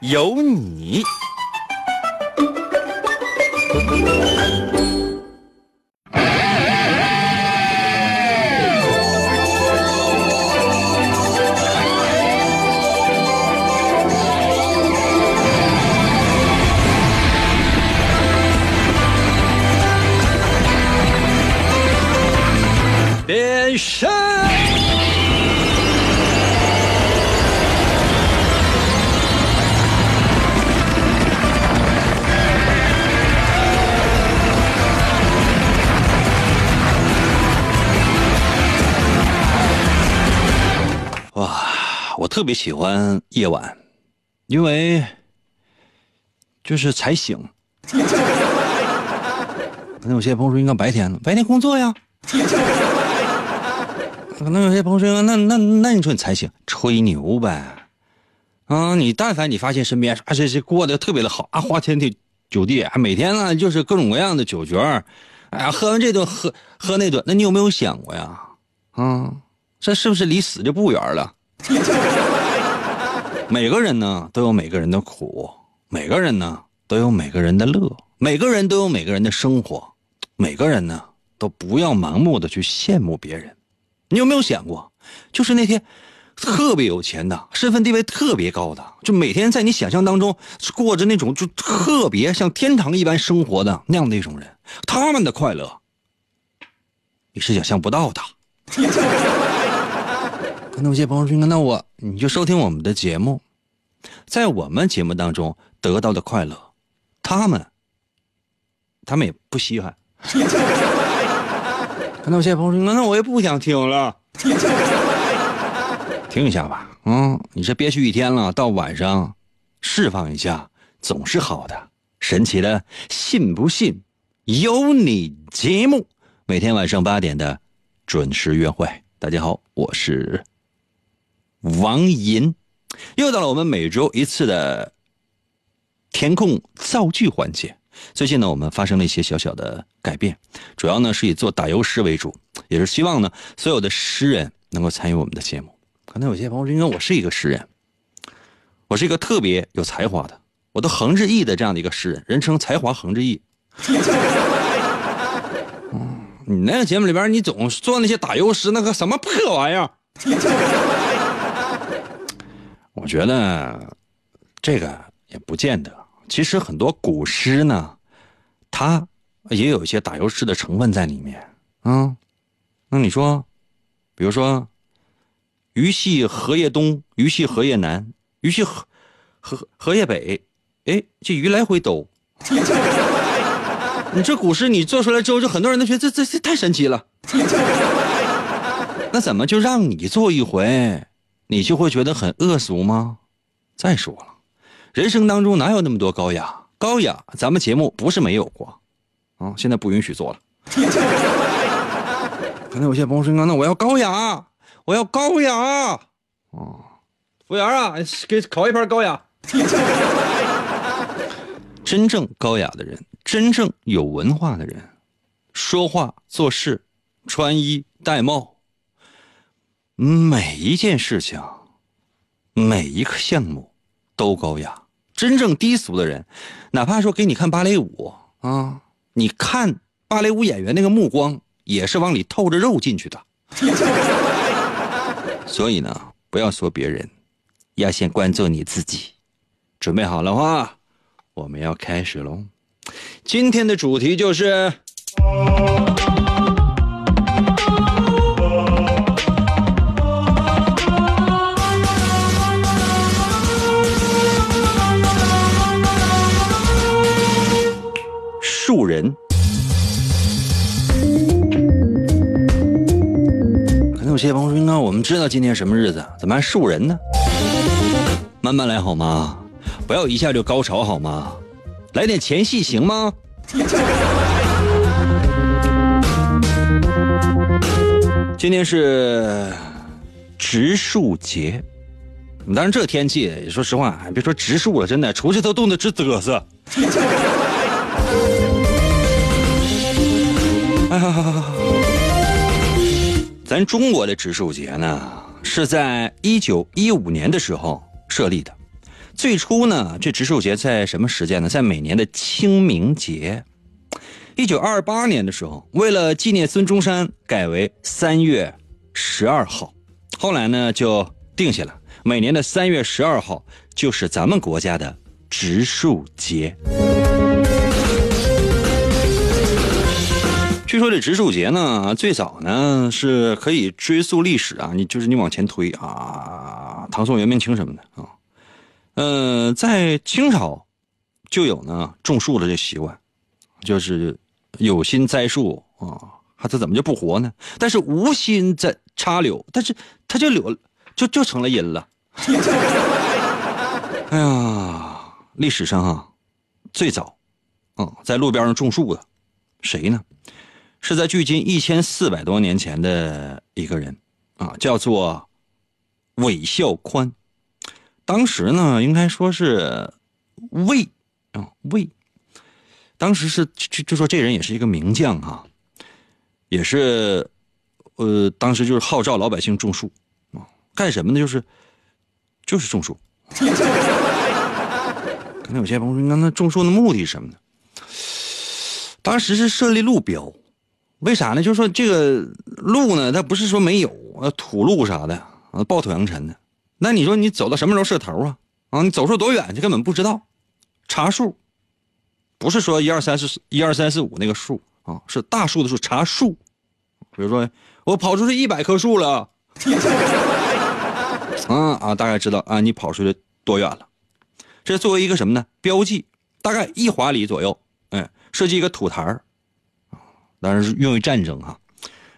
有你。特别喜欢夜晚，因为就是才醒。可能有些朋友说应该白天呢，白天工作呀。可能有些朋友说那那那你说你才醒，吹牛呗。啊，你但凡你发现身边啊这这过得特别的好啊，花天地酒地，每天呢就是各种各样的酒局儿，哎呀，喝完这顿喝喝那顿，那你有没有想过呀？啊？这是不是离死就不远了？每个人呢都有每个人的苦，每个人呢都有每个人的乐，每个人都有每个人的生活，每个人呢都不要盲目的去羡慕别人。你有没有想过，就是那些特别有钱的、身份地位特别高的，就每天在你想象当中过着那种就特别像天堂一般生活的那样的一种人，他们的快乐你是想象不到的。可能有些朋友说：“那我你就收听我们的节目，在我们节目当中得到的快乐，他们，他们也不稀罕。”可能有些朋友说：“那我也不想听了，听一下吧。嗯，你这憋屈一天了，到晚上释放一下总是好的。神奇的，信不信由你。节目每天晚上八点的准时约会。大家好，我是。王银，又到了我们每周一次的填空造句环节。最近呢，我们发生了一些小小的改变，主要呢是以做打油诗为主，也是希望呢所有的诗人能够参与我们的节目。可能有些朋友说，因为我是一个诗人，我是一个特别有才华的，我都横着意的这样的一个诗人，人称才华横着意。嗯，你那个节目里边，你总做那些打油诗，那个什么破玩意儿？我觉得这个也不见得。其实很多古诗呢，它也有一些打油诗的成分在里面啊。那你说，比如说“鱼戏荷叶东，鱼戏荷叶南，鱼戏荷荷荷叶北”，哎，这鱼来回兜。你这古诗你做出来之后，就很多人都觉得这这这太神奇了。那怎么就让你做一回？你就会觉得很恶俗吗？再说了，人生当中哪有那么多高雅？高雅，咱们节目不是没有过，啊，现在不允许做了。可能有些朋友说：“那我要高雅，我要高雅。”哦，服务员啊，给烤一盘高雅。真正高雅的人，真正有文化的人，说话做事，穿衣戴帽。每一件事情，每一个项目，都高雅。真正低俗的人，哪怕说给你看芭蕾舞啊，你看芭蕾舞演员那个目光，也是往里透着肉进去的。所以呢，不要说别人，要先关注你自己。准备好了话，我们要开始喽。今天的主题就是。些朋友说：“那我们知道今天什么日子，怎么还树人呢？”慢慢来好吗？不要一下就高潮好吗？来点前戏行吗？今天是植树节，当然这天气，说实话，别说植树了，真的出去都冻得直嘚瑟。咱中国的植树节呢，是在一九一五年的时候设立的。最初呢，这植树节在什么时间呢？在每年的清明节。一九二八年的时候，为了纪念孙中山，改为三月十二号。后来呢，就定下了每年的三月十二号就是咱们国家的植树节。据说这植树节呢，最早呢是可以追溯历史啊，你就是你往前推啊，唐宋元明清什么的啊。嗯，在清朝就有呢种树的这习惯，就是有心栽树啊，他这怎么就不活呢？但是无心在插柳，但是他就柳就就成了荫了。哎呀，历史上啊，最早嗯在路边上种树的谁呢？是在距今一千四百多年前的一个人啊，叫做韦孝宽。当时呢，应该说是魏啊魏。当时是就就说这人也是一个名将哈，也是呃，当时就是号召老百姓种树啊，干什么呢？就是就是种树。可能有些朋友说，那那种树的目的是什么呢？当时是设立路标。为啥呢？就是说这个路呢，它不是说没有啊，土路啥的啊，暴土扬尘的。那你说你走到什么时候是头啊？啊，你走出多远，就根本不知道。查树，不是说一二三四一二三四五那个树啊，是大树的树。查树，比如说我跑出去一百棵树了，啊啊，大概知道啊，你跑出去多远了。这作为一个什么呢？标记，大概一华里左右，哎，设计一个土台儿。当然是用于战争哈，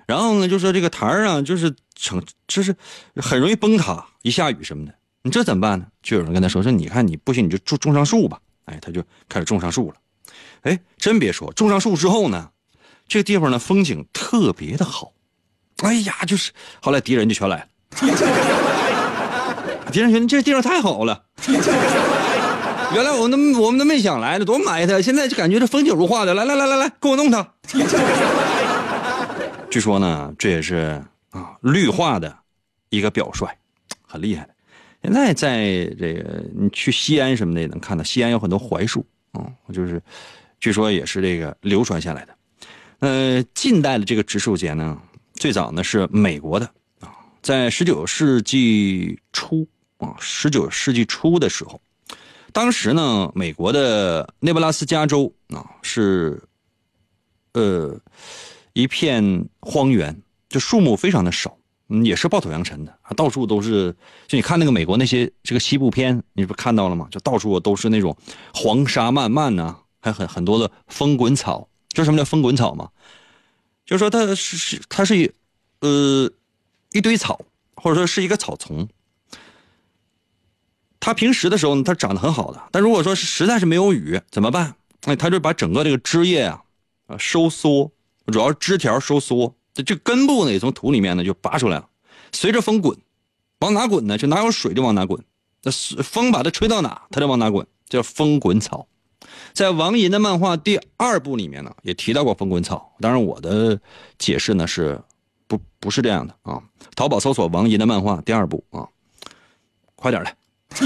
然后呢，就说这个台儿啊，就是成，就是很容易崩塌，一下雨什么的，你这怎么办呢？就有人跟他说说，你看你不行，你就种种上树吧。哎，他就开始种上树了。哎，真别说，种上树之后呢，这个地方呢风景特别的好。哎呀，就是后来敌人就全来了，敌人觉得这地方太好了。原来我们都我们都没想来呢，多埋汰！现在就感觉这风景如画的，来来来来来，给我弄它。据说呢，这也是啊绿化的一个表率，很厉害的。现在在这个你去西安什么的也能看到，西安有很多槐树啊，就是据说也是这个流传下来的。呃，近代的这个植树节呢，最早呢是美国的啊，在十九世纪初啊，十九世纪初的时候。当时呢，美国的内布拉斯加州啊是，呃，一片荒原，就树木非常的少，嗯也是暴土扬尘的，到处都是。就你看那个美国那些这个西部片，你不看到了吗？就到处都是那种黄沙漫漫呐，还很很多的风滚草。知道什么叫风滚草吗？就是说它是是它是一呃一堆草，或者说是一个草丛。它平时的时候呢，它长得很好的，但如果说是实在是没有雨，怎么办？哎，它就把整个这个枝叶啊，啊收缩，主要是枝条收缩，这这根部呢也从土里面呢就拔出来了，随着风滚，往哪滚呢？就哪有水就往哪滚，那风把它吹到哪，它就往哪滚，叫风滚草。在王寅的漫画第二部里面呢，也提到过风滚草。当然，我的解释呢是不不是这样的啊。淘宝搜索王寅的漫画第二部啊，快点来。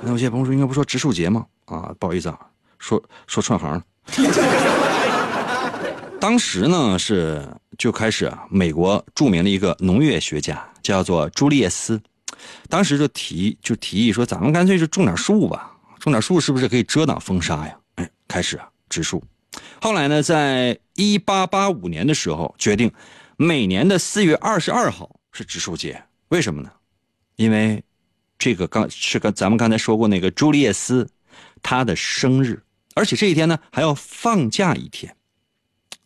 那有些朋友说应该不说植树节吗？啊，不好意思啊，说说串行。当时呢是就开始啊，美国著名的一个农业学家叫做朱利叶斯，当时就提就提议说，咱们干脆就种点树吧，种点树是不是可以遮挡风沙呀？哎，开始啊植树。后来呢，在一八八五年的时候，决定每年的四月二十二号是植树节。为什么呢？因为。这个刚是个咱们刚才说过那个朱丽叶斯，他的生日，而且这一天呢还要放假一天。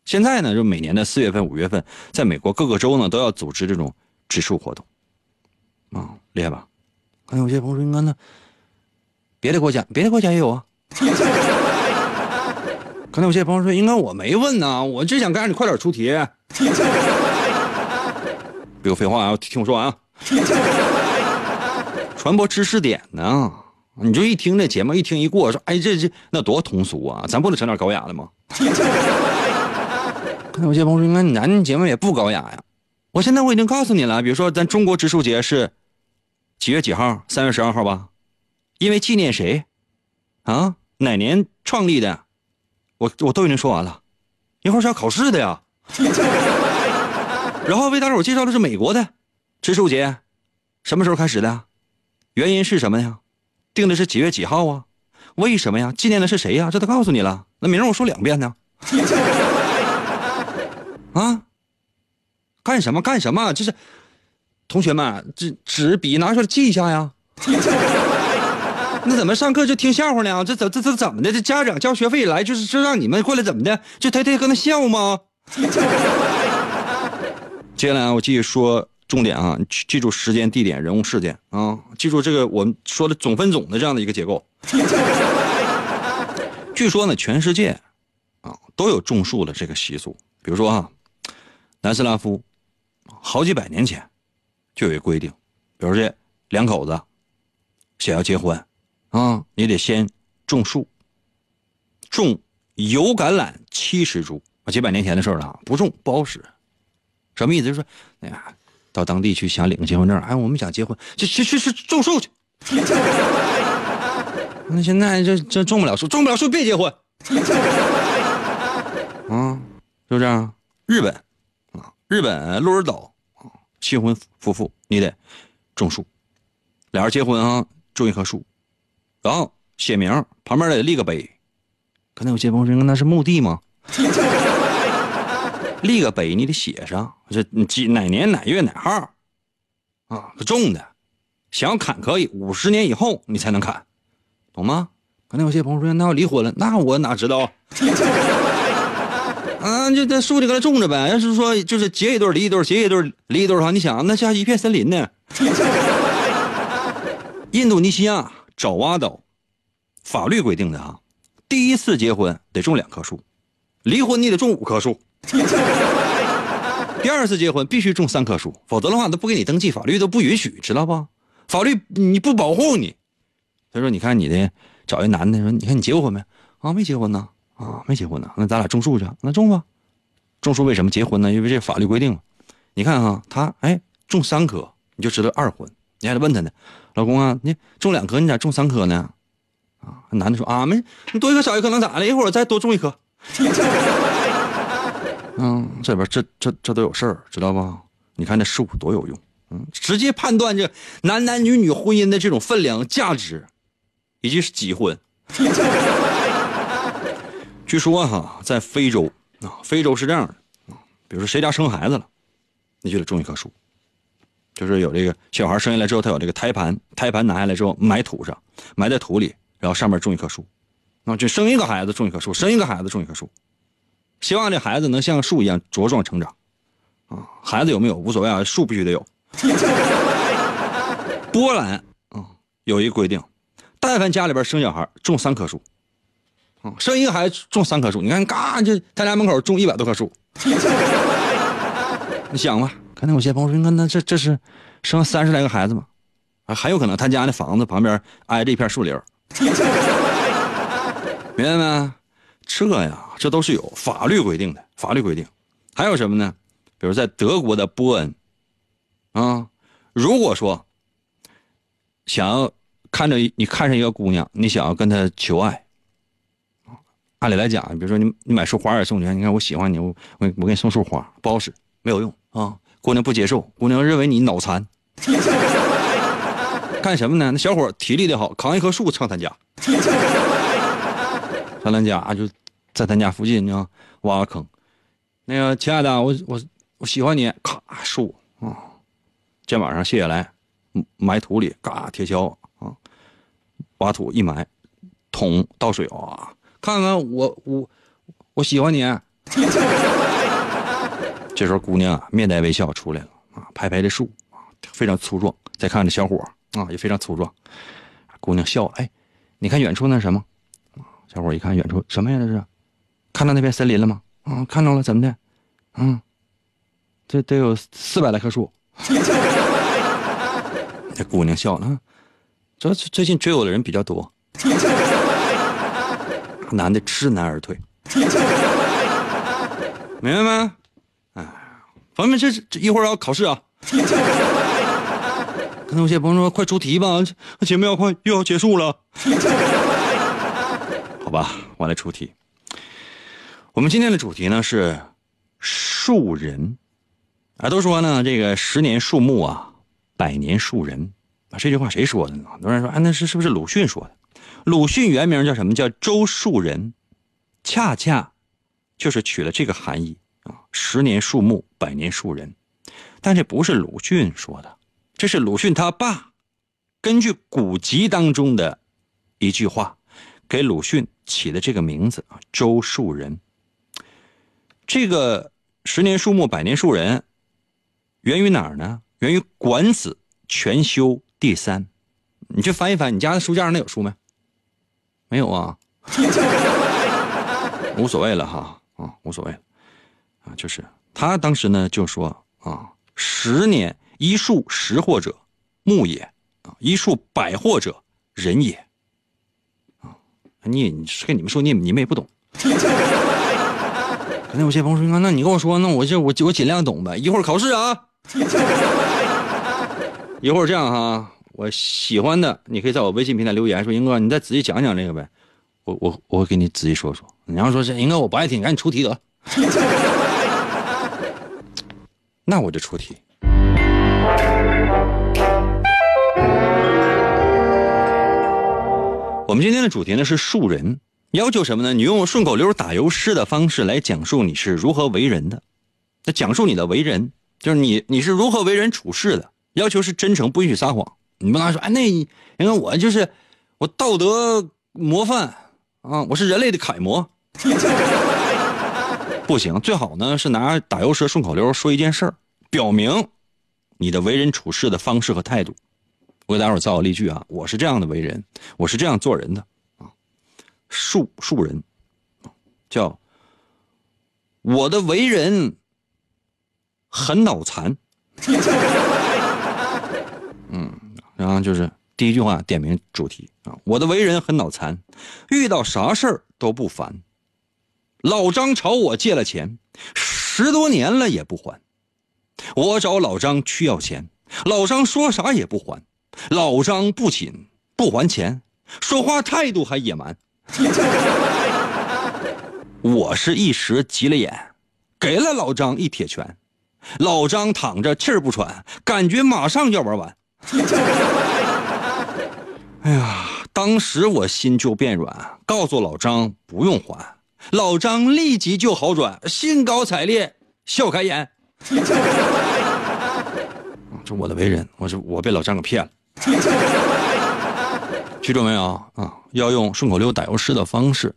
现在呢，就每年的四月份、五月份，在美国各个州呢都要组织这种植树活动，啊，厉害吧？看有些朋友说，应该呢，别的国家，别的国家也有啊。刚才有些朋友说，应该我没问呢，我就想让你快点出题。别废话啊，听我说完啊。传播知识点呢，你就一听这节目，一听一过，说哎这这那多通俗啊，咱不能整点高雅的吗？看有些朋友说，应该咱节目也不高雅呀。我现在我已经告诉你了，比如说咱中国植树节是几月几号？三月十二号吧？因为纪念谁？啊，哪年创立的？我我都已经说完了，一会儿是要考试的呀。然后为大伙介绍的是美国的植树节，什么时候开始的？原因是什么呀？定的是几月几号啊？为什么呀？纪念的是谁呀？这都告诉你了。那明儿我说两遍呢。啊？干什么干什么？这是同学们，这纸笔拿出来记一下呀。那怎么上课就听笑话呢？这怎这这怎么的？这家长交学费来就是就让你们过来怎么的？就他他搁那笑吗？接下来我继续说重点啊，记住时间、地点、人物、事件啊，记住这个我们说的总分总的这样的一个结构。据说呢，全世界啊都有种树的这个习俗。比如说啊，南斯拉夫好几百年前就有一规定，比如这两口子想要结婚。啊，你得先种树，种油橄榄七十株啊，几百年前的事了，不种不好使。什么意思？就是说，哎呀，到当地去想领个结婚证，哎，我们想结婚，去去去去种树去。那现在这这种不了树，种不了树别结婚。啊，是不是？日本啊，日本鹿儿岛啊，新婚夫妇你得种树，俩人结婚啊，种一棵树。然后写名，旁边得立个碑。可能有些朋友说：“那是墓地吗？”立个碑，你得写上这几哪年哪月哪号啊？种的，想要砍可以，五十年以后你才能砍，懂吗？可能有些朋友说：“那要离婚了，那我哪知道？” 啊，就这树就搁那种着呗。要是说就是结一对离一对，结一对离一对的话，你想那下一片森林呢？印度尼西亚。爪哇岛法律规定的啊，第一次结婚得种两棵树，离婚你得种五棵树。第二次结婚必须种三棵树，否则的话都不给你登记，法律都不允许，知道不？法律你不保护你。他说：“你看你的找一男的，说你看你结过婚没？啊，没结婚呢。啊，没结婚呢。那咱俩种树去，那种吧。种树为什么结婚呢？因为这法律规定。你看哈，他哎种三棵，你就知道二婚。你还得问他呢。”老公啊，你种两棵，你咋种三棵呢？啊，男的说啊，没，你多一棵少一棵能咋的？一会儿再多种一棵。嗯，这边这这这都有事儿，知道吧？你看那树多有用，嗯，直接判断这男男女女婚姻的这种分量、价值，以及是几婚。据说哈，在非洲啊，非洲是这样的啊，比如说谁家生孩子了，你就得种一棵树。就是有这个小孩生下来之后，他有这个胎盘，胎盘拿下来之后埋土上，埋在土里，然后上面种一棵树，啊，就生一个孩子种一棵树，生一个孩子种一棵树，希望这孩子能像树一样茁壮成长，啊，孩子有没有无所谓啊，树必须得有。波兰啊，有一个规定，但凡家里边生小孩，种三棵树，啊，生一个孩子种三棵树，你看，嘎，就他家门口种一百多棵树，你想吧。可能有些朋友说：“那，那这这是生了三十来个孩子吗？啊，还有可能他家那房子旁边挨着一片树林明白没？这呀，这都是有法律规定的，法律规定。还有什么呢？比如在德国的波恩，啊，如果说想要看着你看上一个姑娘，你想要跟她求爱，按理来讲，比如说你你买束花也送你，你看我喜欢你，我我我给你送束花，不好使，没有用啊。”姑娘不接受，姑娘认为你脑残。干什么呢？那小伙体力的好，扛一棵树上他家。上咱家就在咱家附近呢，挖个坑。那个亲爱的，我我我喜欢你，咔树啊，肩膀上卸下来，埋土里，嘎铁锹啊，挖土一埋，桶倒水啊，看看我我我喜欢你。这时候姑娘啊，面带微笑出来了啊，拍拍这树啊，非常粗壮。再看这小伙啊，也非常粗壮。姑娘笑，哎，你看远处那什么？小伙一看远处什么呀？这是？看到那片森林了吗？啊，看到了，怎么的？嗯，这得有四百来棵树。那姑娘笑了，这最近追我的人比较多。男的知难而退，明白吗？哎，朋友们，这这一会儿要考试啊！可能有些朋友说：“快出题吧，节目要快又要结束了。”好吧，我来出题。我们今天的主题呢是树人啊，都说呢这个十年树木啊，百年树人啊，这句话谁说的呢？很多人说，啊，那是是不是鲁迅说的？鲁迅原名叫什么？叫周树人，恰恰就是取了这个含义啊。十年树木，百年树人，但这不是鲁迅说的，这是鲁迅他爸根据古籍当中的一句话，给鲁迅起的这个名字啊。周树人，这个十年树木，百年树人，源于哪儿呢？源于《管子·全修》第三。你去翻一翻，你家的书架上那有书没？没有啊，无所谓了哈啊，无所谓啊，就是他当时呢就说啊，十年一树十获者木也啊，一树百获者人也啊，你跟你们说你你们也不懂，那有些朋友说那你跟我说，那我就我我尽量懂呗，一会儿考试啊，一会儿这样哈。我喜欢的，你可以在我微信平台留言说：“英哥，你再仔细讲讲这个呗。”我我我给你仔细说说。你要说是英哥，我不爱听，赶紧出题得了。那我就出题。我们今天的主题呢是树人，要求什么呢？你用顺口溜打油诗的方式来讲述你是如何为人的。那讲述你的为人，就是你你是如何为人处事的。要求是真诚，不允许撒谎。你不能说，哎，那你看我就是我道德模范啊，我是人类的楷模，不行。最好呢是拿打油诗、顺口溜说一件事儿，表明你的为人处事的方式和态度。我给大伙造个例句啊，我是这样的为人，我是这样做人的树树人叫我的为人很脑残。嗯。然后就是第一句话点名主题啊，我的为人很脑残，遇到啥事儿都不烦。老张朝我借了钱，十多年了也不还。我找老张去要钱，老张说啥也不还。老张不仅不还钱，说话态度还野蛮。我是一时急了眼，给了老张一铁拳，老张躺着气儿不喘，感觉马上要玩完。哎呀，当时我心就变软，告诉老张不用还，老张立即就好转，兴高采烈，笑开颜。这我的为人，我是我被老张给骗了。记住没有啊？要用顺口溜打油诗的方式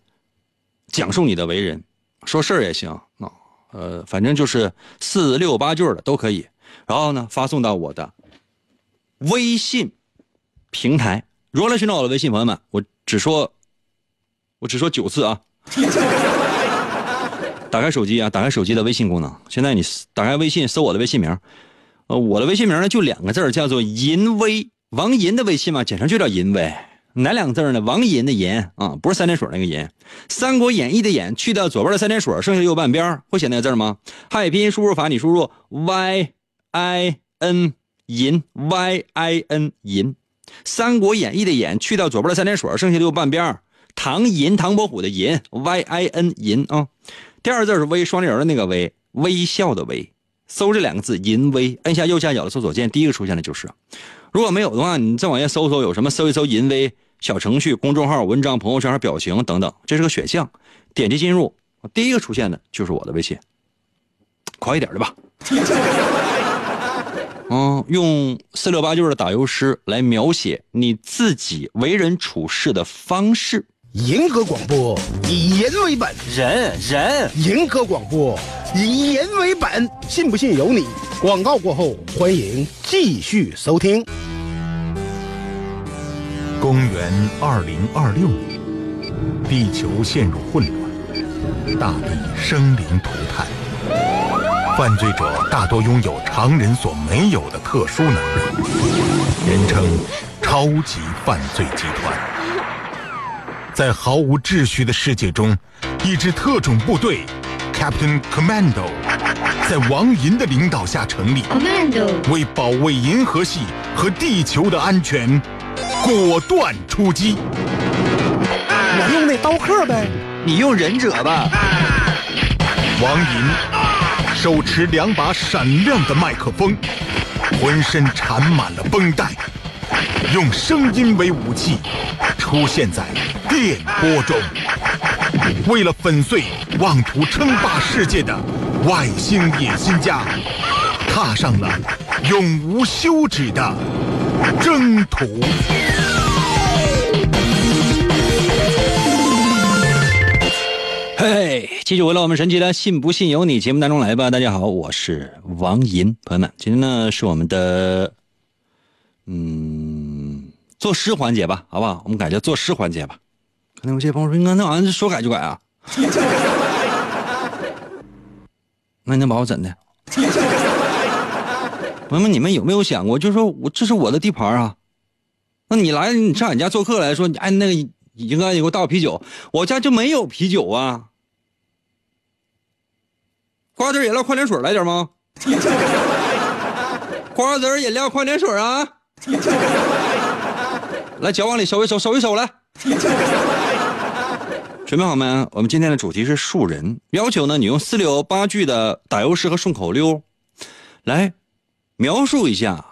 讲述你的为人，说事儿也行啊，呃，反正就是四六八句的都可以。然后呢，发送到我的。微信平台，如何来寻找我的微信？朋友们，我只说，我只说九次啊！打开手机啊，打开手机的微信功能。现在你打开微信，搜我的微信名。呃，我的微信名呢就两个字叫做银威，王银的微信嘛，简称就叫银威。哪两个字呢？王银的银啊，不是三点水那个银。《三国演义》的演去掉左边的三点水，剩下右半边会写那个字吗？汉语拼音输入法，你输入 y i n。银 y i n 银，《三国演义》的演去掉左边的三点水，剩下的右半边唐银唐伯虎的银 y i n 银啊。第二个字是微双立人的那个微，微笑的微。搜这两个字淫微，摁下右下角的搜索键，第一个出现的就是。如果没有的话，你再往下搜搜，有什么？搜一搜淫微小程序、公众号、文章、朋友圈、表情等等，这是个选项。点击进入，第一个出现的就是我的微信。快一点的吧。嗯，用四六八句的打油诗来描写你自己为人处事的方式。银河广播以人为本，人人银河广播以人为本，信不信由你。广告过后，欢迎继续收听。公元二零二六年，地球陷入混乱，大地生灵涂炭。犯罪者大多拥有常人所没有的特殊能力，人称“超级犯罪集团”。在毫无秩序的世界中，一支特种部队 Captain Commando 在王银的领导下成立，为保卫银河系和地球的安全，果断出击。我用那刀客呗，你用忍者吧。王银手持两把闪亮的麦克风，浑身缠满了绷带，用声音为武器，出现在电波中。为了粉碎妄图称霸世界的外星野心家，踏上了永无休止的征途。嘿，继续回到我们神奇的“信不信由你”节目当中来吧。大家好，我是王银，朋友们，今天呢是我们的嗯作诗环节吧，好不好？我们改叫作诗环节吧。可能有些朋友说：“那那玩意儿说改就改啊？”那你能把我怎的？朋友们，你们有没有想过，就是说我这是我的地盘啊？那你来，你上俺家做客来说，哎，那个应该你给我倒啤酒，我家就没有啤酒啊。瓜子饮料、矿泉水来点吗？瓜子饮料、矿泉水啊！来，脚往里收一收，收一收来。准备好没？我们今天的主题是树人，要求呢，你用四六八句的打油诗和顺口溜，来描述一下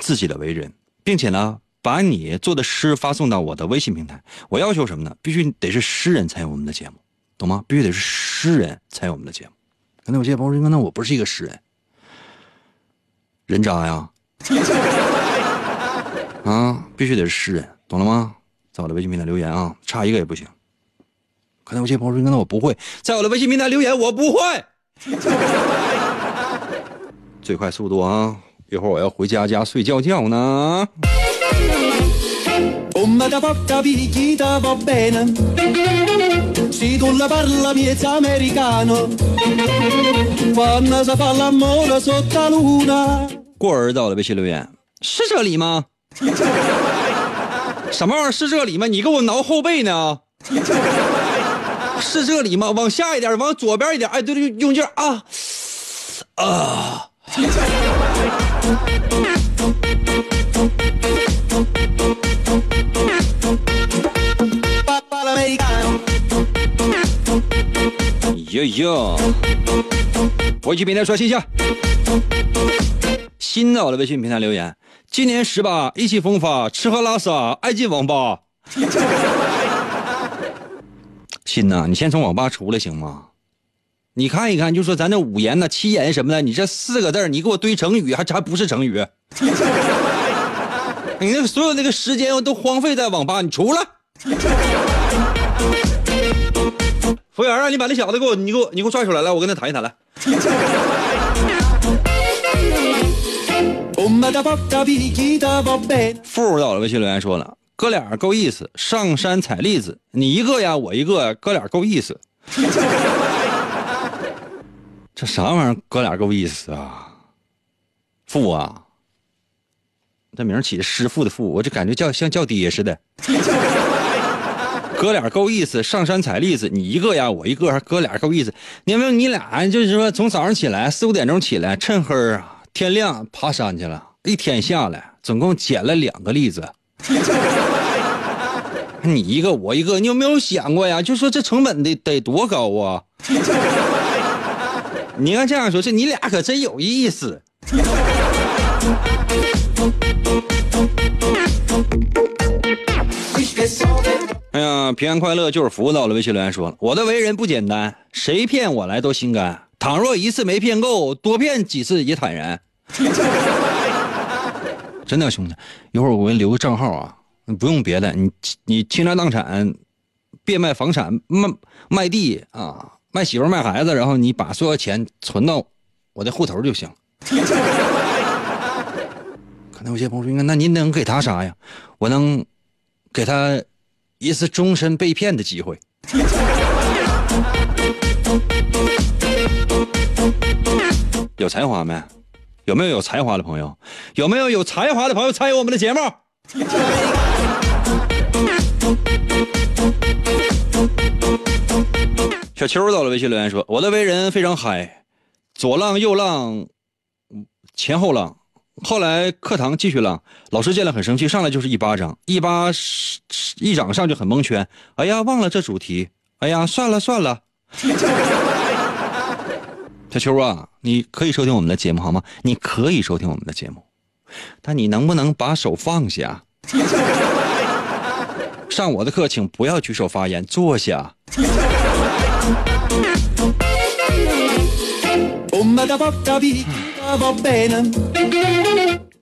自己的为人，并且呢，把你做的诗发送到我的微信平台。我要求什么呢？必须得是诗人参与我们的节目，懂吗？必须得是诗人参与我们的节目。可能有些朋友说，那我不是一个诗人，人渣呀！啊，必须得是诗人，懂了吗？在我的微信平台留言啊，差一个也不行。可能有些朋友说，那我不会，在我的微信平台留言，我不会。最快速度啊！一会儿我要回家家睡觉觉呢。过儿到了，微信留言是这里吗？什么玩意儿是这里吗？你给我挠后背呢？是这里吗？往下一点，往左边一点。哎，对对，用劲啊！啊！哟 哟，微信平台刷新一下。新到的微信平台留言，今年十八，意气风发，吃喝拉撒，爱进网吧。新呐，你先从网吧出来行吗？你看一看，就说咱这五言呐、七言什么的，你这四个字儿你给我堆成语，还还不是成语？你那个所有那个时间都荒废在网吧，你出来。服务员啊，你把那小子给我，你给我，你给我拽出来，来，我跟他谈一谈来。富到了微信留言说了，哥俩够意思，上山采栗子，你一个呀，我一个，哥俩够意思。这啥玩意儿？哥俩够意思啊？富啊，这名起的师傅的傅，我就感觉叫像叫爹似的。哥俩够意思，上山采栗子，你一个呀，我一个，哥俩够意思。你有没有？你俩就是说从早上起来四五点钟起来，趁黑啊，天亮爬山去了，一天下来总共捡了两个栗子。你一个我一个，你有没有想过呀？就说这成本得得多高啊？你要这样说，这你俩可真有意思。哎呀，平安快乐就是福到了。微信留言说了，我的为人不简单，谁骗我来都心甘。倘若一次没骗够，多骗几次也坦然。真的兄弟，一会儿我给你留个账号啊，不用别的，你你倾家荡产，变卖房产，卖卖地啊，卖媳妇卖孩子，然后你把所有钱存到我的户头就行。可能有些朋友说，那您能给他啥呀？我能给他一次终身被骗的机会。有才华没？有没有有才华的朋友？有没有有才华的朋友参与我们的节目？小秋到了微信留言说：“我的为人非常嗨，左浪右浪，前后浪。后来课堂继续浪，老师见了很生气，上来就是一巴掌，一巴一掌上去很蒙圈。哎呀，忘了这主题。哎呀，算了算了。小秋啊，你可以收听我们的节目好吗？你可以收听我们的节目，但你能不能把手放下？上我的课，请不要举手发言，坐下。”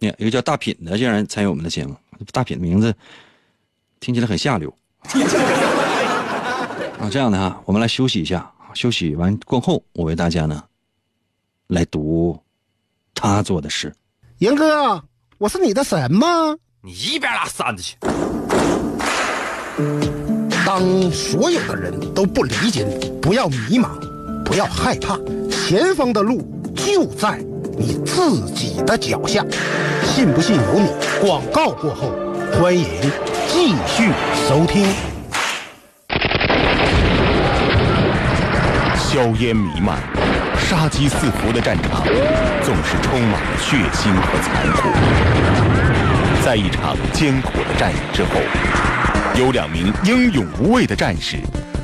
你一个叫大品的竟然参与我们的节目，大品的名字听起来很下流。啊，这样的哈，我们来休息一下，休息完过后，我为大家呢来读他做的事。严哥，我是你的神吗？你一边拉扇子去！当所有的人都不理解你，不要迷茫，不要害怕，前方的路就在你自己的脚下。信不信由你。广告过后，欢迎继续收听。硝烟弥漫、杀机四伏的战场，总是充满了血腥和残酷。在一场艰苦的战役之后。有两名英勇无畏的战士，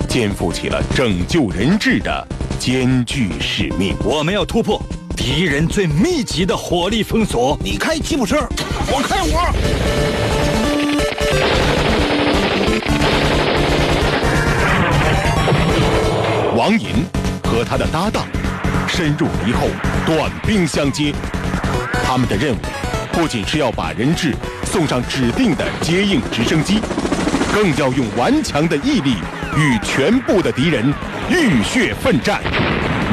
肩负起了拯救人质的艰巨使命。我们要突破敌人最密集的火力封锁。你开吉普车，我开我。王银和他的搭档深入敌后，短兵相接。他们的任务不仅是要把人质送上指定的接应直升机。更要用顽强的毅力与全部的敌人浴血奋战。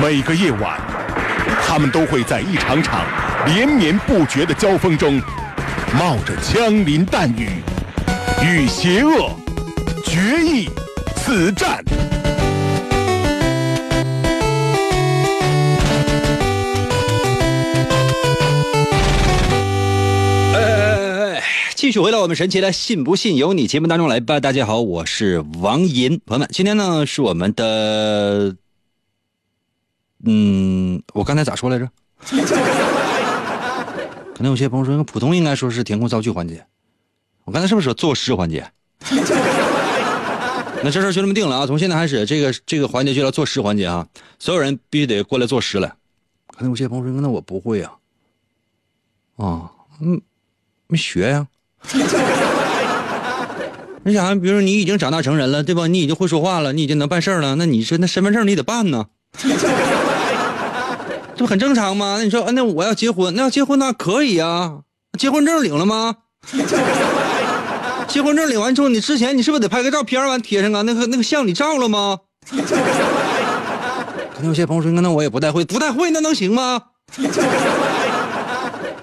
每个夜晚，他们都会在一场场连绵不绝的交锋中，冒着枪林弹雨，与邪恶决一死战。继续回到我们神奇的“信不信由你”节目当中来吧。大家好，我是王银，朋友们，今天呢是我们的，嗯，我刚才咋说来着？可能有些朋友说，普通应该说是填空造句环节。我刚才是不是说作诗环节？那这事就这么定了啊！从现在开始，这个这个环节就叫作诗环节啊！所有人必须得过来作诗来。可能有些朋友说，那我不会啊。啊，嗯，没学呀。你想，比如说你已经长大成人了，对吧？你已经会说话了，你已经能办事了。那你说，那身份证你得办呢，这不很正常吗？那你说，那我要结婚，那要结婚那可以啊。结婚证领了吗？结婚证领完之后，你之前你是不是得拍个照片完贴上啊？那个那个像你照了吗？可能有些朋友说，那我也不太会，不太会那能行吗？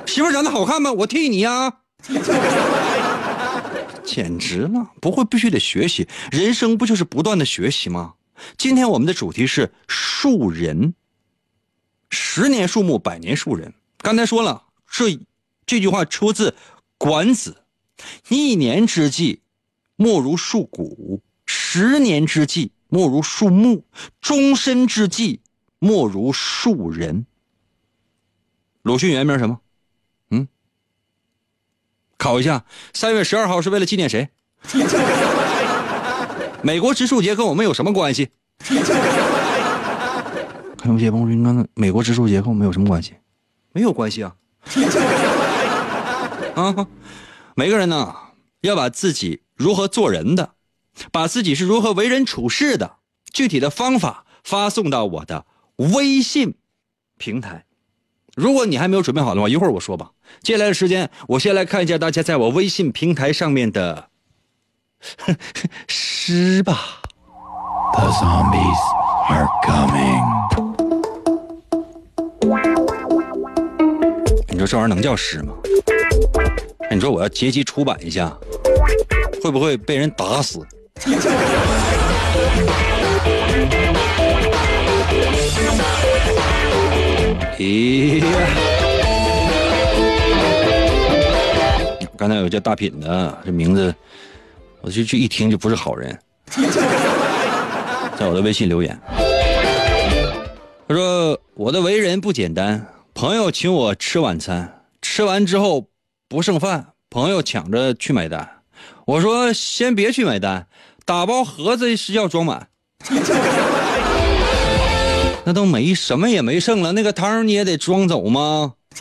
媳妇长得好看吗？我替你呀。简直了！不会必须得学习，人生不就是不断的学习吗？今天我们的主题是树人。十年树木，百年树人。刚才说了，这这句话出自《管子》：“一年之计，莫如树谷；十年之计，莫如树木；终身之计，莫如树人。”鲁迅原名什么？嗯考一下，三月十二号是为了纪念谁？美国植树节跟我们有什么关系？看有些朋友说，那美国植树节跟我们有什么关系？没有关系啊！啊，每个人呢，要把自己如何做人的，把自己是如何为人处事的具体的方法发送到我的微信平台。如果你还没有准备好的话，一会儿我说吧。接下来的时间，我先来看一下大家在我微信平台上面的 诗吧。The zombies are coming。你说这玩意儿能叫诗吗？你说我要结集出版一下，会不会被人打死？咦呀！刚才有叫大品的，这名字，我就去一听就不是好人。在我的微信留言，他说我的为人不简单，朋友请我吃晚餐，吃完之后不剩饭，朋友抢着去买单，我说先别去买单，打包盒子是要装满。那都没什么也没剩了，那个汤你也得装走吗？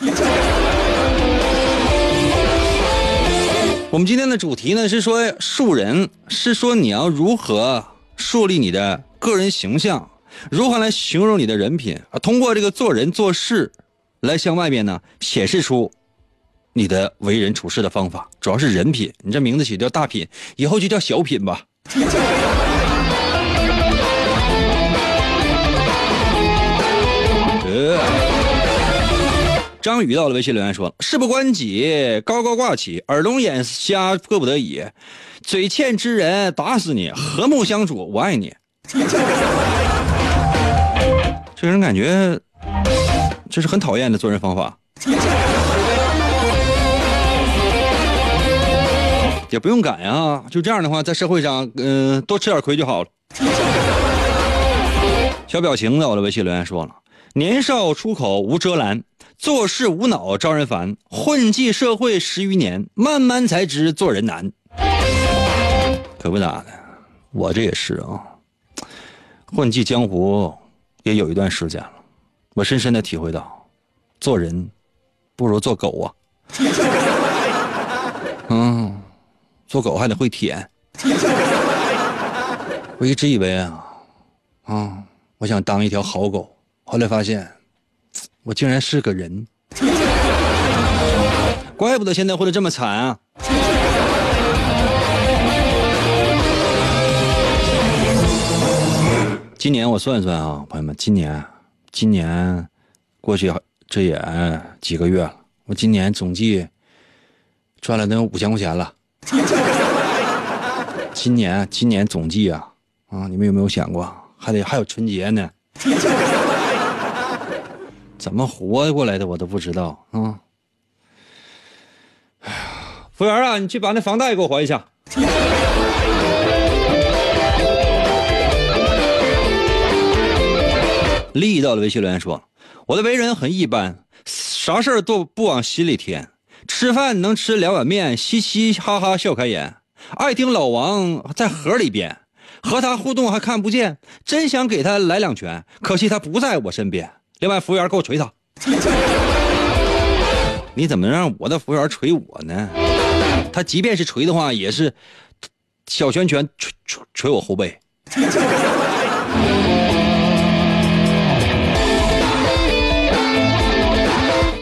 我们今天的主题呢是说树人，是说你要如何树立你的个人形象，如何来形容你的人品啊？通过这个做人做事，来向外边呢显示出你的为人处事的方法，主要是人品。你这名字起叫大品，以后就叫小品吧。张宇到了微信留言说：“事不关己，高高挂起，耳聋眼瞎，迫不得已，嘴欠之人打死你，和睦相处，我爱你。”这个人感觉这是很讨厌的做人方法，也不用改啊，就这样的话，在社会上，嗯，多吃点亏就好了。小表情在我的微信留言说了。年少出口无遮拦，做事无脑招人烦。混迹社会十余年，慢慢才知做人难。可不咋的，我这也是啊。混迹江湖也有一段时间了，我深深的体会到，做人不如做狗啊。嗯，做狗还得会舔。我一直以为啊，啊，我想当一条好狗。后来发现，我竟然是个人，怪不得现在混的这么惨啊！今年我算一算啊，朋友们，今年，今年过去这也几个月了，我今年总计赚了能有五千块钱了。今年，今年总计啊，啊，你们有没有想过，还得还有春节呢？怎么活过来的我都不知道啊！服务员啊，你去把那房贷给我还一下。力道的微信留言说：“我的为人很一般，啥事儿都不往心里添，吃饭能吃两碗面，嘻嘻哈哈笑开颜，爱听老王在河里边，和他互动还看不见，真想给他来两拳，可惜他不在我身边。”另外，服务员给我捶他。你怎么让我的服务员捶我呢？他即便是捶的话，也是小拳拳捶捶捶我后背。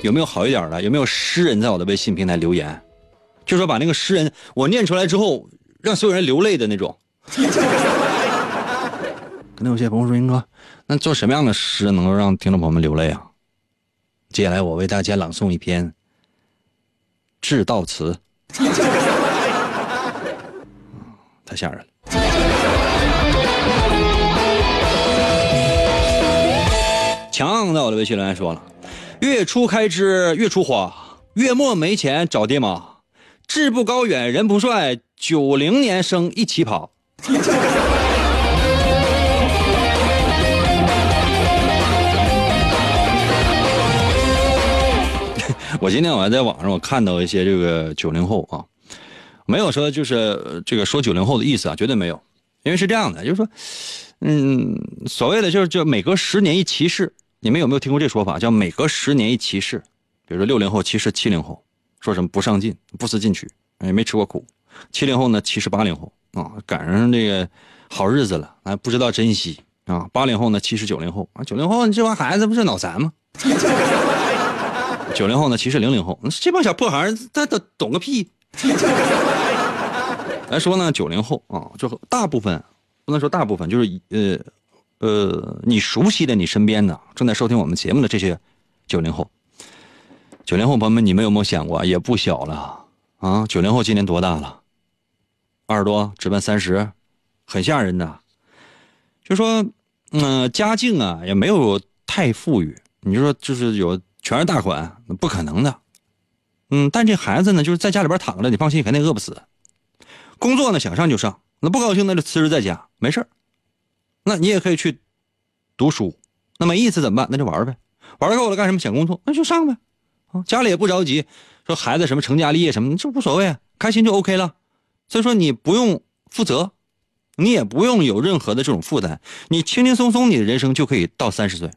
有没有好一点的？有没有诗人在我的微信平台留言？就说把那个诗人我念出来之后，让所有人流泪的那种。可能有些朋友说：“英哥。”那做什么样的诗能够让听众朋友们流泪啊？接下来我为大家朗诵一篇致悼词，太吓人了。强在我的微信留言说了：“月初开支月初花，月末没钱找爹妈，志不高远人不帅，九零年生一起跑。” 我今天我还在网上我看到一些这个九零后啊，没有说就是这个说九零后的意思啊，绝对没有，因为是这样的，就是说，嗯，所谓的就是就每隔十年一歧视，你们有没有听过这说法？叫每隔十年一歧视，比如说六零后歧视七零后，说什么不上进、不思进取，也没吃过苦；七零后呢歧视八零后啊，赶上这个好日子了，还不知道珍惜啊；八零后呢歧视九零后啊，九零后你这帮孩子不是脑残吗？九零后呢，其实零零后，这帮小破孩儿，他他懂个屁。来说呢，九零后啊，就大部分不能说大部分，就是呃呃，你熟悉的你身边的正在收听我们节目的这些九零后，九零后朋友们，你们有没有想过，也不小了啊？九零后今年多大了？二十多直奔三十，很吓人的。就说，嗯、家境啊也没有太富裕，你就说就是有全是大款，不可能的。嗯，但这孩子呢，就是在家里边躺着，你放心，肯定饿不死。工作呢，想上就上，那不高兴那就辞职在家，没事儿那你也可以去读书，那没意思怎么办？那就玩呗，玩够了干什么？想工作那就上呗。啊，家里也不着急，说孩子什么成家立业什么，这无所谓，开心就 OK 了。所以说你不用负责，你也不用有任何的这种负担，你轻轻松松你的人生就可以到三十岁。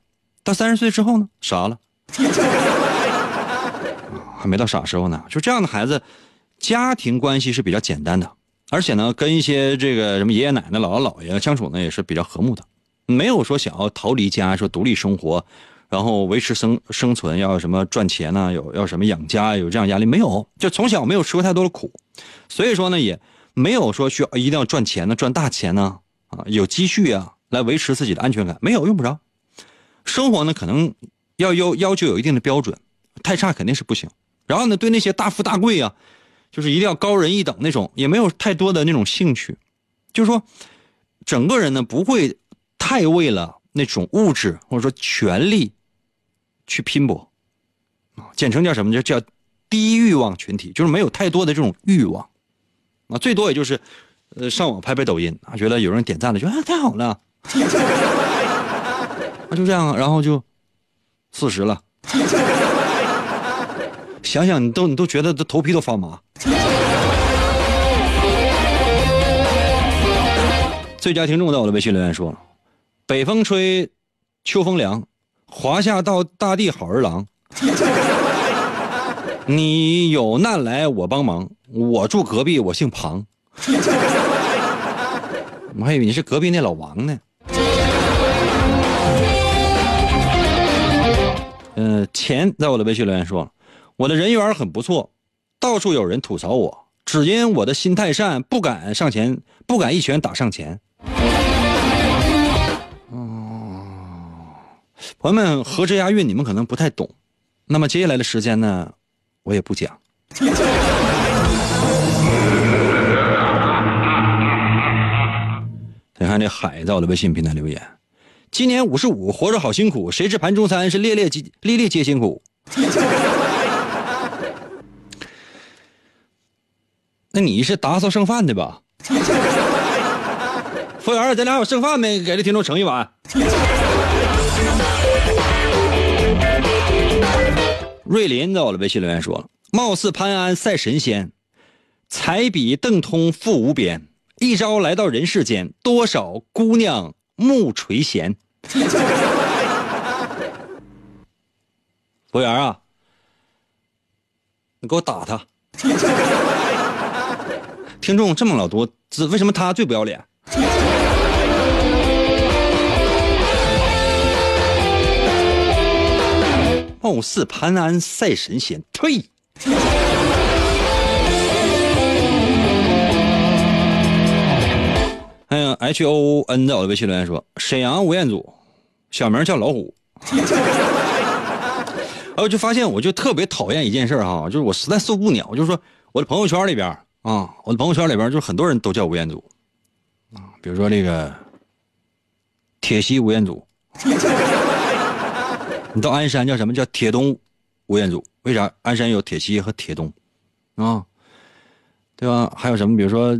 到三十岁之后呢，啥了，还没到啥时候呢。就这样的孩子，家庭关系是比较简单的，而且呢，跟一些这个什么爷爷奶奶、姥姥姥爷相处呢，也是比较和睦的，没有说想要逃离家，说独立生活，然后维持生生存，要什么赚钱呢、有要什么养家，有这样压力没有？就从小没有吃过太多的苦，所以说呢，也没有说需要一定要赚钱呢、赚大钱呢，啊，有积蓄啊，来维持自己的安全感，没有用不着。生活呢，可能要要要求有一定的标准，太差肯定是不行。然后呢，对那些大富大贵啊，就是一定要高人一等那种，也没有太多的那种兴趣。就是说，整个人呢不会太为了那种物质或者说权力去拼搏，啊，简称叫什么？就叫低欲望群体，就是没有太多的这种欲望，啊，最多也就是，呃，上网拍拍抖音，觉得有人点赞了，觉得啊太好了，啊就这样，然后就四十了。想想你都你都觉得都头皮都发麻。最佳听众在我的微信留言说：“北风吹，秋风凉，华夏到大地好儿郎。你有难来我帮忙，我住隔壁，我姓庞。我还以为你是隔壁那老王呢。”呃，钱在我的微信留言说，我的人缘很不错，到处有人吐槽我，只因我的心太善，不敢上前，不敢一拳打上前。哦，朋友们，合辙押韵你们可能不太懂，那么接下来的时间呢，我也不讲。再看这海在我的微信平台留言。今年五十五，活着好辛苦，谁知盘中餐是烈烈皆烈烈皆辛苦。那你是打扫剩饭的吧？服务员，咱俩有剩饭没？给这听众盛一碗。瑞林在我的微信留言说了：“貌似潘安赛神仙，才比邓通富无边。一朝来到人世间，多少姑娘。”木垂涎，服务员啊，你给我打他！听众这么老多，这为什么他最不要脸？貌似潘安赛神仙，退！还有 H O N 在我的微信留言说：“沈阳吴彦祖，小名叫老虎。”然后就发现，我就特别讨厌一件事哈，就是我实在受不了，就是说我的朋友圈里边啊，我的朋友圈里边就很多人都叫吴彦祖啊，比如说这个铁西吴彦祖，你到鞍山叫什么叫铁东吴彦祖？为啥鞍山有铁西和铁东啊？对吧？还有什么？比如说。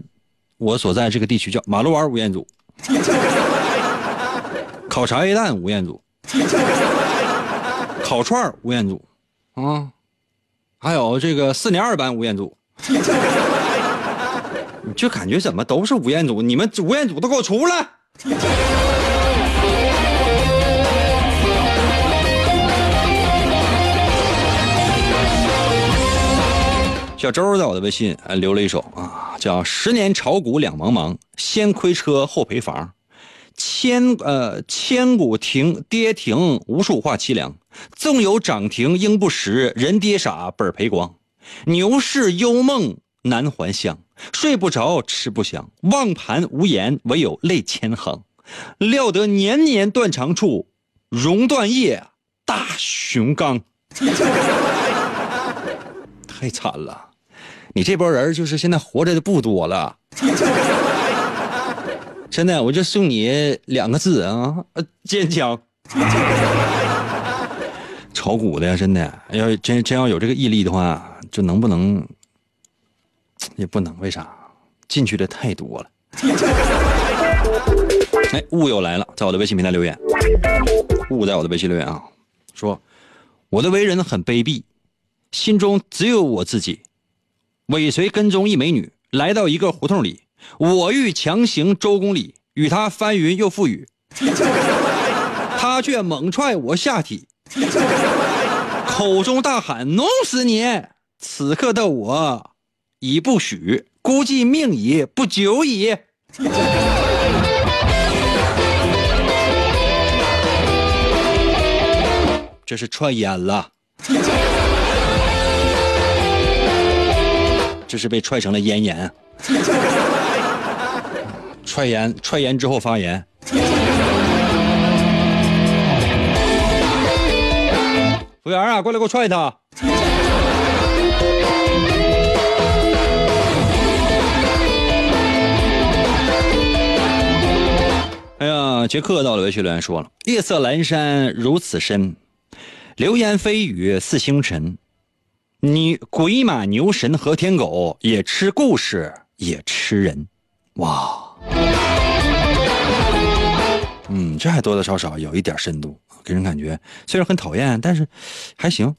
我所在这个地区叫马路湾吴彦祖，烤茶叶蛋吴彦祖，烤串吴彦祖，啊，还有这个四年二班吴彦祖，你 就感觉怎么都是吴彦祖？你们吴彦祖都给我出来！小周在我的微信呃留了一首啊，叫“十年炒股两茫茫，先亏车后赔房，千呃千股停跌停，无数话凄凉。纵有涨停应不识，人跌傻本赔光。牛市幽梦难还乡，睡不着吃不香，望盘无言，唯有泪千行。料得年年断肠处，熔断夜大雄刚。太惨了。你这波人就是现在活着的不多了。真的，我就送你两个字啊，呃坚强。炒股的呀，真的，要真真要有这个毅力的话，这能不能？也不能，为啥？进去的太多了。哎，雾又来了，在我的微信平台留言。雾在我的微信留言啊，说我的为人很卑鄙，心中只有我自己。尾随跟踪一美女，来到一个胡同里，我欲强行周公里，与她翻云又覆雨，她却猛踹我下体，口中大喊：“弄死你！”此刻的我已不许，估计命已不久矣。这是串烟了，这是被踹成了咽炎。踹烟，踹烟之后发炎。服务员啊，过来给我踹他！哎呀，杰克到了微信留言说了：“夜色阑珊如此深，流言蜚语似星辰。你鬼马牛神和天狗也吃故事，也吃人。”哇，嗯，这还多多少少有一点深度，给人感觉虽然很讨厌，但是还行。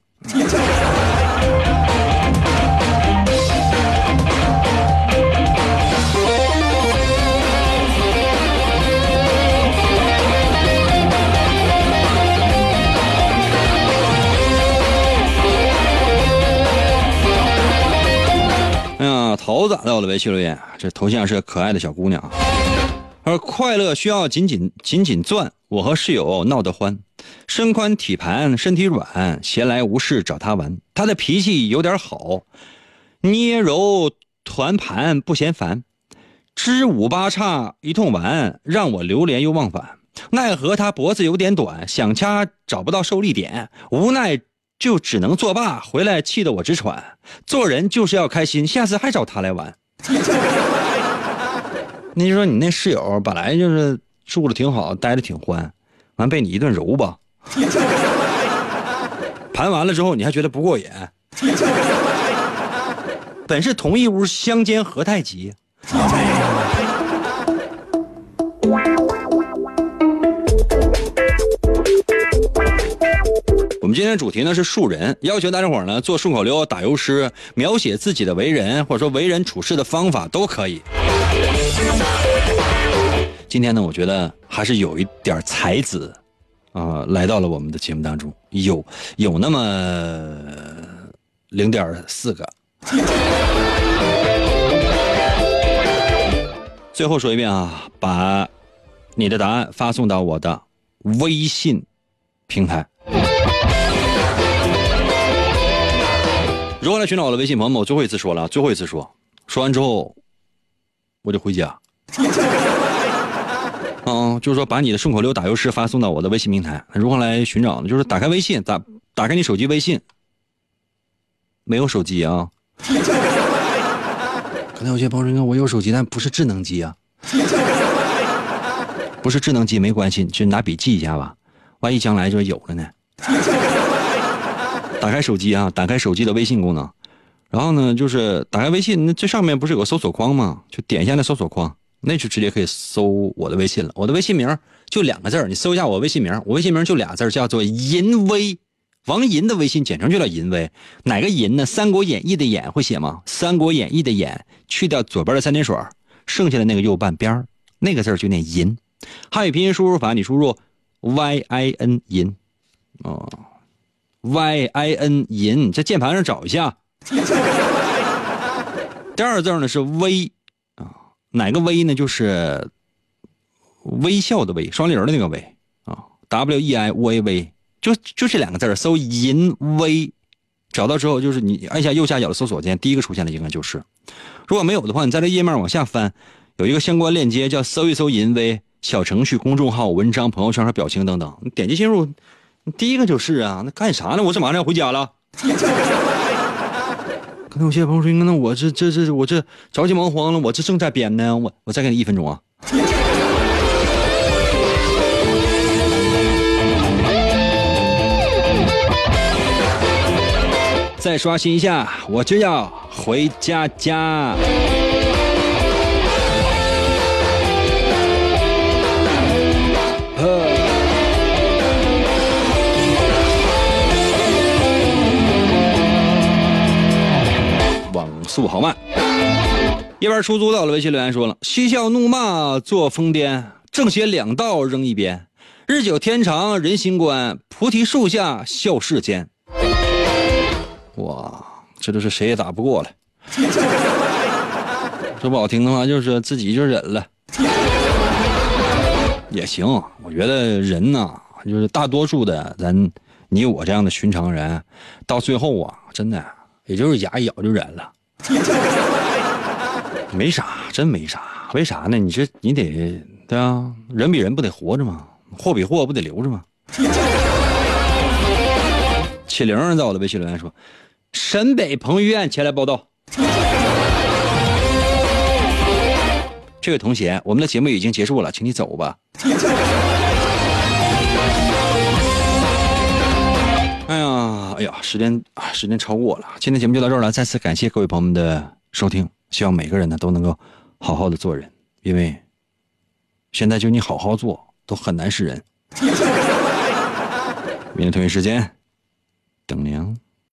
桃子到了微信留言，这头像是个可爱的小姑娘。而快乐需要紧紧紧紧攥，我和室友闹得欢，身宽体盘身体软，闲来无事找他玩。他的脾气有点好，捏揉团盘不嫌烦，支五八叉一通玩，让我流连又忘返。奈何他脖子有点短，想掐找不到受力点，无奈就只能作罢。回来气得我直喘。做人就是要开心，下次还找他来玩。那就说你那室友本来就是住的挺好，待的挺欢，完被你一顿揉吧，盘完了之后你还觉得不过瘾。本是同一屋相煎何太急。们今天主题呢是树人，要求大家伙呢做顺口溜、打油诗，描写自己的为人或者说为人处事的方法都可以。今天呢，我觉得还是有一点才子，啊、来到了我们的节目当中，有有那么零点四个。最后说一遍啊，把你的答案发送到我的微信平台。如何来寻找我的微信朋友们？我最后一次说了，最后一次说，说完之后我就回家。嗯，就是说把你的顺口溜、打油诗发送到我的微信平台。如何来寻找呢？就是打开微信，打打开你手机微信。没有手机啊？可能有些朋友说，我有手机，但不是智能机啊。不是智能机没关系，就拿笔记一下吧，万一将来就有了呢。打开手机啊，打开手机的微信功能，然后呢，就是打开微信，那最上面不是有个搜索框吗？就点一下那搜索框，那就直接可以搜我的微信了。我的微信名就两个字你搜一下我微信名，我微信名就俩字叫做银威，王银的微信简称就叫银威。哪个银呢？《三国演义》的演会写吗？《三国演义》的演去掉左边的三点水，剩下的那个右半边那个字就念银。汉语拼音输入法，你输入 y i n 银，哦。Y I N 银，在键盘上找一下。第二个字呢是微啊，哪个微呢？就是微笑的微，双立人的那个微啊。W E I V V，就就这两个字搜银微，找到之后就是你按下右下角的搜索键，第一个出现的应该就是。如果没有的话，你在这页面往下翻，有一个相关链接叫搜一搜银微小程序、公众号、文章、朋友圈和表情等等，你点击进入。第一个就是啊，那干啥呢？我这马上要回家了。可那有些朋友说，那我这这这我这着急忙慌了，我这正在编呢，我我再给你一分钟啊。再刷新一下，我就要回家家。速好慢。一边出租到了，微信留言说了：“嬉笑怒骂作疯癫，正邪两道扔一边。日久天长人心关，菩提树下笑世间。”哇，这都是谁也打不过了。说不好听的话，就是自己就忍了，也行。我觉得人呐，就是大多数的咱，你我这样的寻常人，到最后啊，真的也就是牙一咬就忍了，没啥，真没啥。为啥呢？你这你得对啊，人比人不得活着吗？货比货不得留着吗？七零在我的微信留言说。沈北彭于晏前来报道。这位同学，我们的节目已经结束了，请你走吧。哎呀，时间啊，时间超过了，今天节目就到这儿了。再次感谢各位朋友们的收听，希望每个人呢都能够好好的做人，因为现在就你好好做都很难是人。明天同一时间等你啊。